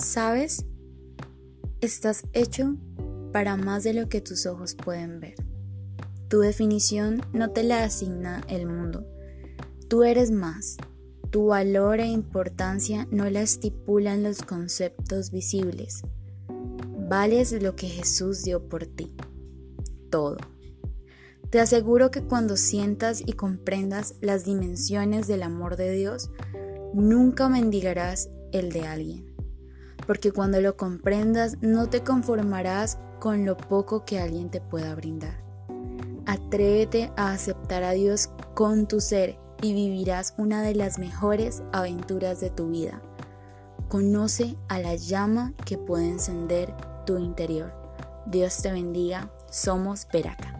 ¿Sabes? Estás hecho para más de lo que tus ojos pueden ver. Tu definición no te la asigna el mundo. Tú eres más. Tu valor e importancia no la estipulan los conceptos visibles. Vales lo que Jesús dio por ti. Todo. Te aseguro que cuando sientas y comprendas las dimensiones del amor de Dios, nunca mendigarás el de alguien. Porque cuando lo comprendas no te conformarás con lo poco que alguien te pueda brindar. Atrévete a aceptar a Dios con tu ser y vivirás una de las mejores aventuras de tu vida. Conoce a la llama que puede encender tu interior. Dios te bendiga. Somos Veraca.